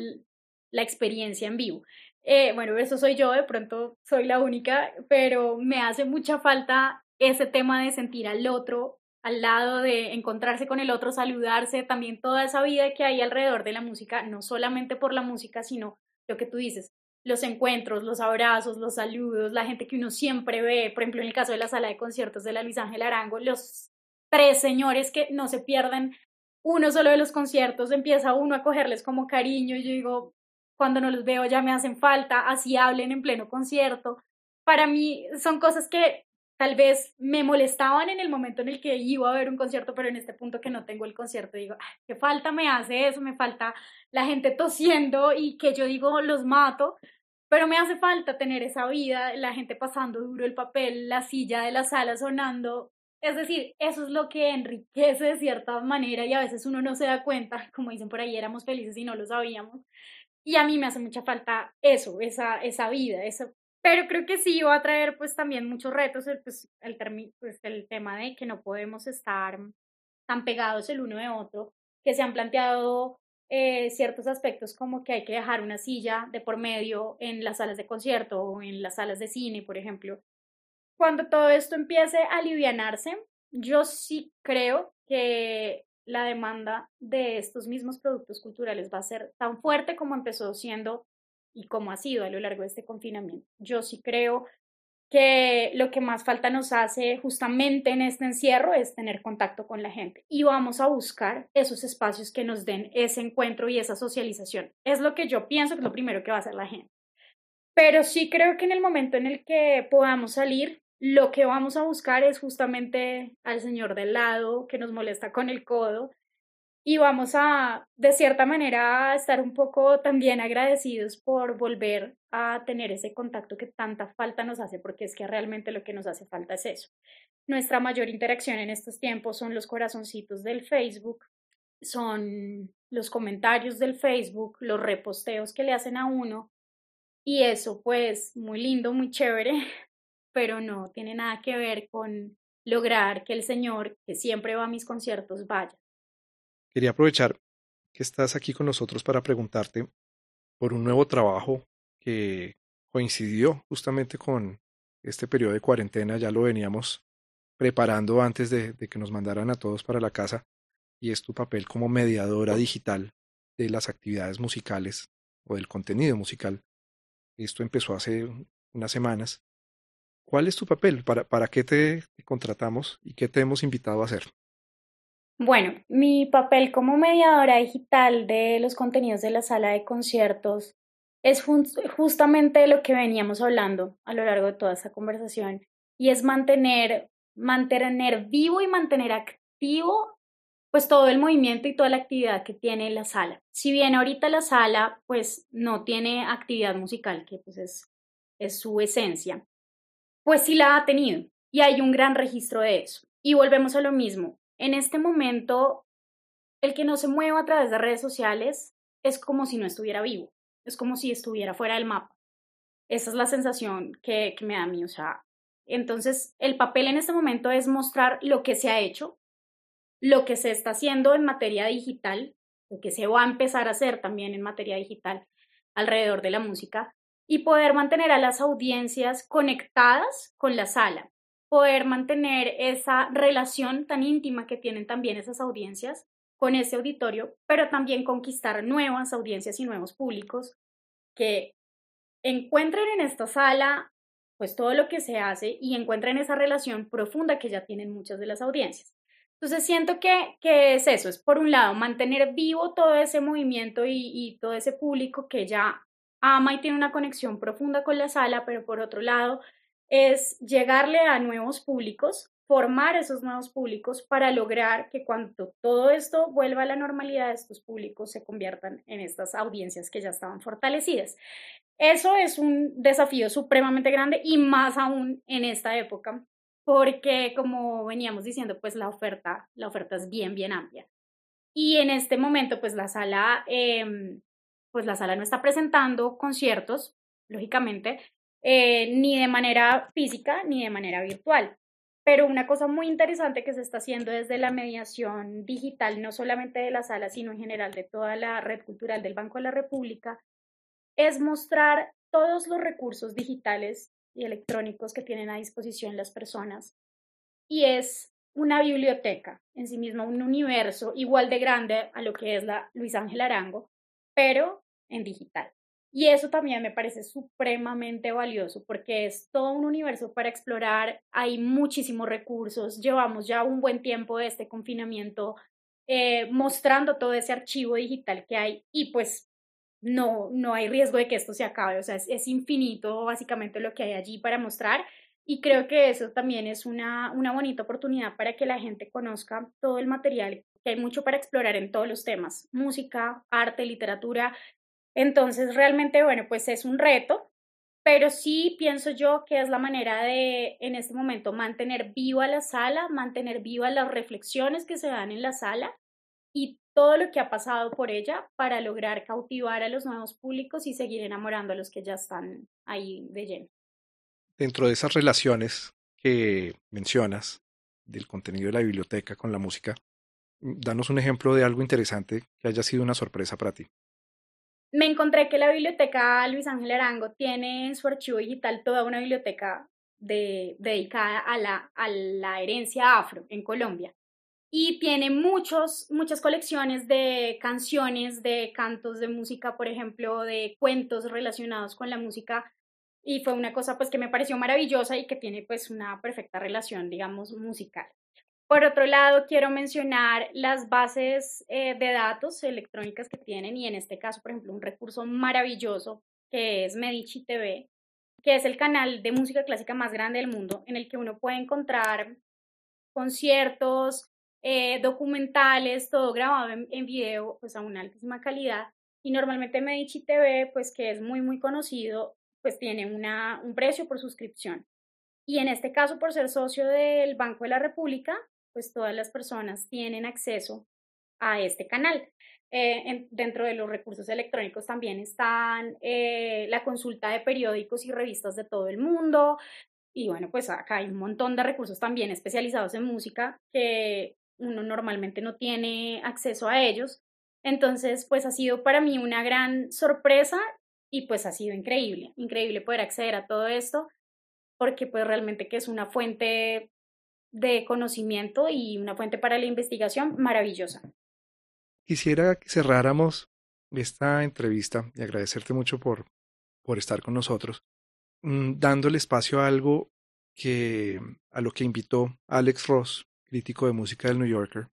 la experiencia en vivo. Eh, bueno, eso soy yo, de pronto soy la única, pero me hace mucha falta ese tema de sentir al otro al lado, de encontrarse con el otro, saludarse, también toda esa vida que hay alrededor de la música, no solamente por la música, sino lo que tú dices, los encuentros, los abrazos, los saludos, la gente que uno siempre ve, por ejemplo, en el caso de la sala de conciertos de la Luis Ángel Arango, los tres señores que no se pierden uno solo de los conciertos, empieza uno a cogerles como cariño y yo digo, cuando no los veo ya me hacen falta, así hablen en pleno concierto. Para mí son cosas que tal vez me molestaban en el momento en el que iba a ver un concierto, pero en este punto que no tengo el concierto, digo, qué falta me hace eso, me falta la gente tosiendo y que yo digo, los mato, pero me hace falta tener esa vida, la gente pasando duro el papel, la silla de la sala sonando. Es decir, eso es lo que enriquece de cierta manera y a veces uno no se da cuenta, como dicen por ahí, éramos felices y no lo sabíamos. Y a mí me hace mucha falta eso, esa, esa vida, eso, pero creo que sí va a traer pues también muchos retos el, pues, el, pues, el tema de que no podemos estar tan pegados el uno de otro, que se han planteado eh, ciertos aspectos como que hay que dejar una silla de por medio en las salas de concierto o en las salas de cine, por ejemplo. Cuando todo esto empiece a alivianarse, yo sí creo que la demanda de estos mismos productos culturales va a ser tan fuerte como empezó siendo y como ha sido a lo largo de este confinamiento. Yo sí creo que lo que más falta nos hace justamente en este encierro es tener contacto con la gente y vamos a buscar esos espacios que nos den ese encuentro y esa socialización. Es lo que yo pienso que es lo primero que va a hacer la gente. Pero sí creo que en el momento en el que podamos salir, lo que vamos a buscar es justamente al señor del lado que nos molesta con el codo y vamos a, de cierta manera, estar un poco también agradecidos por volver a tener ese contacto que tanta falta nos hace, porque es que realmente lo que nos hace falta es eso. Nuestra mayor interacción en estos tiempos son los corazoncitos del Facebook, son los comentarios del Facebook, los reposteos que le hacen a uno, y eso pues muy lindo, muy chévere, pero no tiene nada que ver con lograr que el Señor, que siempre va a mis conciertos, vaya. Quería aprovechar que estás aquí con nosotros para preguntarte por un nuevo trabajo que coincidió justamente con este periodo de cuarentena, ya lo veníamos preparando antes de, que nos mandaran a todos para la casa, y es tu papel como mediadora digital de las actividades musicales o del contenido musical. Esto empezó hace unas semanas. ¿Cuál es tu papel? ¿Para, para qué te contratamos y qué te hemos invitado a hacer? Bueno, mi papel como mediadora digital de los contenidos de la sala de conciertos es justamente lo que veníamos hablando a lo largo de toda esta conversación y es mantener, mantener vivo y mantener activo pues todo el movimiento y toda la actividad que tiene la sala. Si bien ahorita la sala pues no tiene actividad musical, que pues es, es su esencia, pues sí la ha tenido y hay un gran registro de eso. Y volvemos a lo mismo, en este momento, el que no se mueva a través de redes sociales es como si no estuviera vivo, es como si estuviera fuera del mapa. Esa es la sensación que, me da a mí. O sea, entonces el papel en este momento es mostrar lo que se ha hecho, lo que se está haciendo en materia digital, lo que se va a empezar a hacer también en materia digital alrededor de la música y poder mantener a las audiencias conectadas con la sala poder mantener esa relación tan íntima que tienen también esas audiencias con ese auditorio, pero también conquistar nuevas audiencias y nuevos públicos que encuentren en esta sala pues todo lo que se hace y encuentren esa relación profunda que ya tienen muchas de las audiencias. Entonces siento que, que es eso, es por un lado mantener vivo todo ese movimiento y, y todo ese público que ya ama y tiene una conexión profunda con la sala, pero por otro lado es llegarle a nuevos públicos, formar esos nuevos públicos para lograr que cuando todo esto vuelva a la normalidad, estos públicos se conviertan en estas audiencias que ya estaban fortalecidas. Eso es un desafío supremamente grande y más aún en esta época, porque como veníamos diciendo, pues la oferta, la oferta es bien, bien amplia. Y en este momento, pues la sala em, pues la sala no está presentando conciertos, lógicamente, eh, ni de manera física ni de manera virtual. Pero una cosa muy interesante que se está haciendo desde la mediación digital, no solamente de la sala, sino en general de toda la red cultural del Banco de la República, es mostrar todos los recursos digitales y electrónicos que tienen a disposición las personas. Y es una biblioteca en sí misma, un universo igual de grande a lo que es la Luis Ángel Arango, pero en digital. Y eso también me parece supremamente valioso porque es todo un universo para explorar, hay muchísimos recursos, llevamos ya un buen tiempo de este confinamiento eh, mostrando todo ese archivo digital que hay y pues no, no hay riesgo de que esto se acabe, o sea, es, infinito básicamente lo que hay allí para mostrar y creo que eso también es una, una bonita oportunidad para que la gente conozca todo el material, que hay mucho para explorar en todos los temas, música, arte, literatura. Entonces, realmente, bueno, pues es un reto, pero sí pienso yo que es la manera de, en este momento, mantener viva la sala, mantener vivas las reflexiones que se dan en la sala y todo lo que ha pasado por ella para lograr cautivar a los nuevos públicos y seguir enamorando a los que ya están ahí de lleno. Dentro de esas relaciones que mencionas del contenido de la biblioteca con la música, mm, danos un ejemplo de algo interesante que haya sido una sorpresa para ti. Me encontré que la biblioteca Luis Ángel Arango tiene en su archivo digital toda una biblioteca dedicada a la, a la herencia afro en Colombia y tiene muchos, muchas colecciones de canciones, de cantos de música, por ejemplo, de cuentos relacionados con la música y fue una cosa pues que me pareció maravillosa y que tiene pues una perfecta relación, digamos, musical. Por otro lado, quiero mencionar las bases eh, de datos electrónicas que tienen y en este caso, por ejemplo, un recurso maravilloso que es Medici TV, que es el canal de música clásica más grande del mundo en el que uno puede encontrar conciertos, eh, documentales, todo grabado en, en, video, pues a una altísima calidad. Y normalmente Medici TV, pues que es muy, muy conocido, pues tiene una, un precio por suscripción. Y en este caso, por ser socio del Banco de la República, pues todas las personas tienen acceso a este canal. Eh, dentro de los recursos electrónicos también están eh, la consulta de periódicos y revistas de todo el mundo. Y bueno, pues acá hay un montón de recursos también especializados en música que uno normalmente no tiene acceso a ellos. Entonces, pues ha sido para mí una gran sorpresa y pues ha sido increíble, increíble poder acceder a todo esto, porque pues realmente que es una fuente de conocimiento y una fuente para la investigación maravillosa. Quisiera que cerráramos esta entrevista y agradecerte mucho por, por estar con nosotros, mm, dándole espacio a algo que a lo que invitó Alex Ross crítico de música del New Yorker,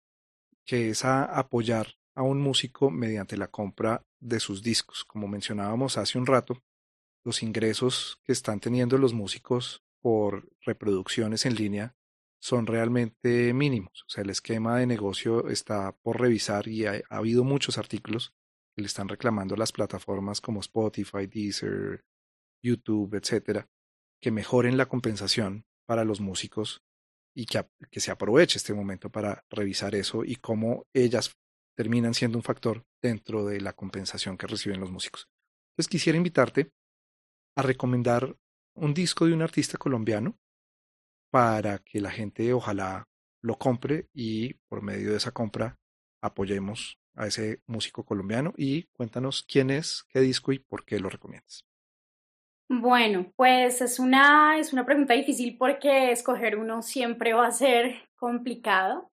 que es a apoyar a un músico mediante la compra de sus discos. Como mencionábamos hace un rato, los ingresos que están teniendo los músicos por reproducciones en línea son realmente mínimos. O sea, el esquema de negocio está por revisar y ha, ha habido muchos artículos que le están reclamando las plataformas como Spotify, Deezer, YouTube, etcétera, que mejoren la compensación para los músicos y que, que se aproveche este momento para revisar eso y cómo ellas terminan siendo un factor dentro de la compensación que reciben los músicos. Entonces quisiera invitarte a recomendar un disco de un artista colombiano para que la gente ojalá lo compre y por medio de esa compra apoyemos a ese músico colombiano y cuéntanos quién es, qué disco y por qué lo recomiendas. Bueno, pues es una, es una pregunta difícil porque escoger uno siempre va a ser complicado,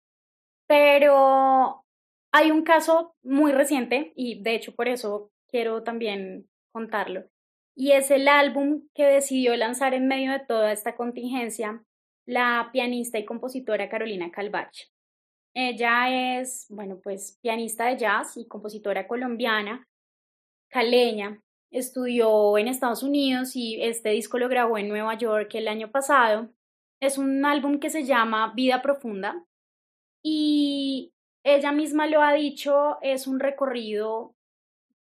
pero hay un caso muy reciente y de hecho por eso quiero también contarlo, y es el álbum que decidió lanzar en medio de toda esta contingencia la pianista y compositora Carolina Calvach. Ella es, bueno, pues pianista de jazz y compositora colombiana, caleña, Estudió en Estados Unidos y este disco lo grabó en Nueva York el año pasado. Es un álbum que se llama Vida Profunda y ella misma lo ha dicho, es un recorrido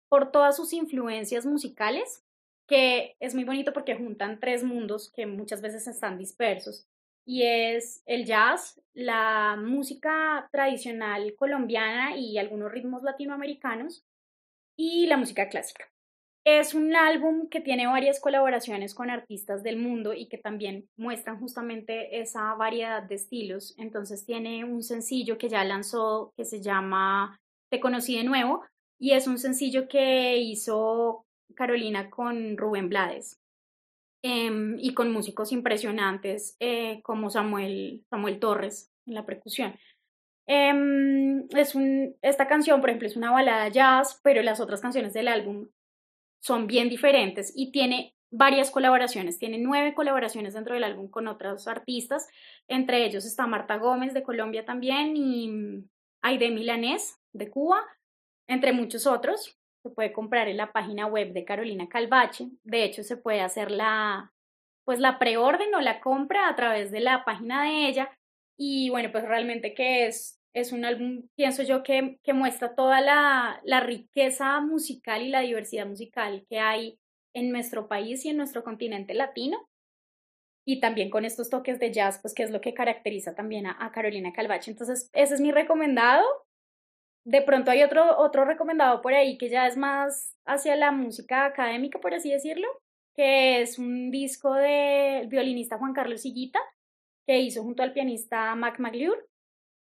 por todas sus influencias musicales, que es muy bonito porque juntan tres mundos que muchas veces están dispersos. Y es el jazz, la música tradicional colombiana y algunos ritmos latinoamericanos, y la música clásica. Es un álbum que tiene varias colaboraciones con artistas del mundo y que también muestran justamente esa variedad de estilos. Entonces tiene un sencillo que ya lanzó que se llama Te conocí de nuevo y es un sencillo que hizo Carolina con Rubén Blades em, y con músicos impresionantes eh, como Samuel, Samuel Torres en la percusión. Em, es un, esta canción, por ejemplo, es una balada jazz, pero las otras canciones del álbum son bien diferentes y tiene varias colaboraciones, tiene nueve colaboraciones dentro del álbum con otros artistas, entre ellos está Marta Gómez de Colombia también y Aide Milanés de Cuba, entre muchos otros. Se puede comprar en la página web de Carolina Calvache, de hecho se puede hacer la pues la preorden o la compra a través de la página de ella y bueno, pues realmente que es es un álbum, pienso yo, que, que muestra toda la, la, riqueza musical y la diversidad musical que hay en nuestro país y en nuestro continente latino. Y también con estos toques de jazz, pues que es lo que caracteriza también a, Carolina Calvache. Entonces, ese es mi recomendado. De pronto hay otro, otro recomendado por ahí que ya es más hacia la música académica, por así decirlo, que es un disco del violinista Juan Carlos Higuita, que hizo junto al pianista Mac McLure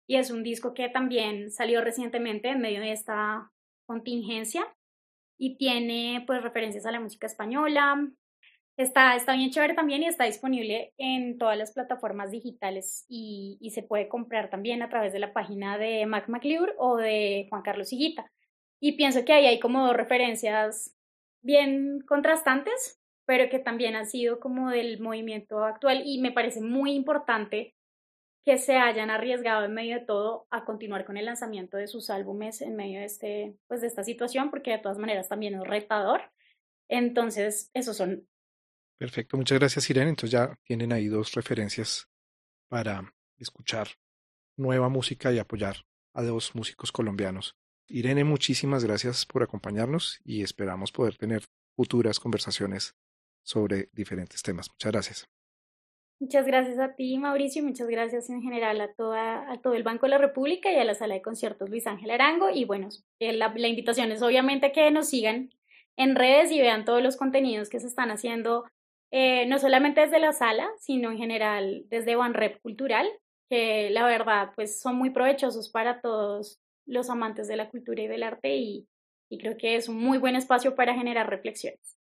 y es un disco que también salió recientemente en medio de esta contingencia y tiene pues referencias a la música española. Está, está bien chévere también y está disponible en todas las plataformas digitales y, se puede comprar también a través de la página de Mac McClure o de Juan Carlos Higuita. Y pienso que ahí hay como dos referencias bien contrastantes, pero que también han sido como del movimiento actual y me parece muy importante que se hayan arriesgado en medio de todo a continuar con el lanzamiento de sus álbumes en medio de, este, pues de esta situación, porque de todas maneras también es retador. Entonces, esos son. Perfecto, muchas gracias Irene. Entonces ya tienen ahí dos referencias para escuchar nueva música y apoyar a dos músicos colombianos. Irene, muchísimas gracias por acompañarnos y esperamos poder tener futuras conversaciones sobre diferentes temas. Muchas gracias. Muchas gracias a ti, Mauricio, y muchas gracias en general a, toda, a todo el Banco de la República y a la Sala de Conciertos Luis Ángel Arango. Y bueno, eh, la, la invitación es obviamente que nos sigan en redes y vean todos los contenidos que se están haciendo, eh, no solamente desde la sala, sino en general desde OneRep Cultural, que la verdad pues son muy provechosos para todos los amantes de la cultura y del arte y, y creo que es un muy buen espacio para generar reflexiones.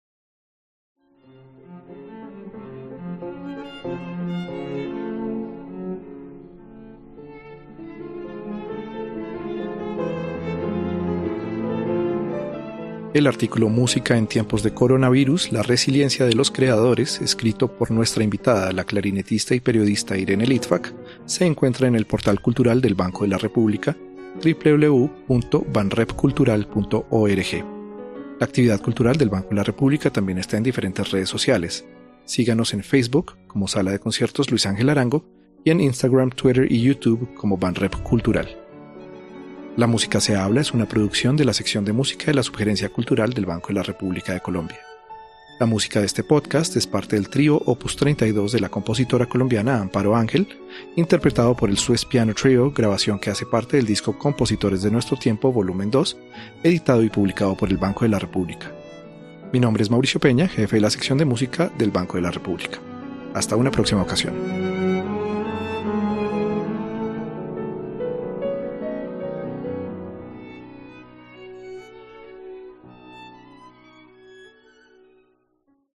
El artículo Música en tiempos de coronavirus, la resiliencia de los creadores, escrito por nuestra invitada, la clarinetista y periodista Irene Litvak, se encuentra en el portal cultural del Banco de la República www.banrepcultural.org. La actividad cultural del Banco de la República también está en diferentes redes sociales. Síganos en Facebook como Sala de Conciertos Luis Ángel Arango y en Instagram, Twitter y YouTube como Banrep Cultural. La Música se habla es una producción de la sección de música de la Sugerencia Cultural del Banco de la República de Colombia. La música de este podcast es parte del trío Opus 32 de la compositora colombiana Amparo Ángel, interpretado por el Swiss Piano Trio, grabación que hace parte del disco Compositores de Nuestro Tiempo, volumen 2, editado y publicado por el Banco de la República. Mi nombre es Mauricio Peña, jefe de la sección de música del Banco de la República. Hasta una próxima ocasión.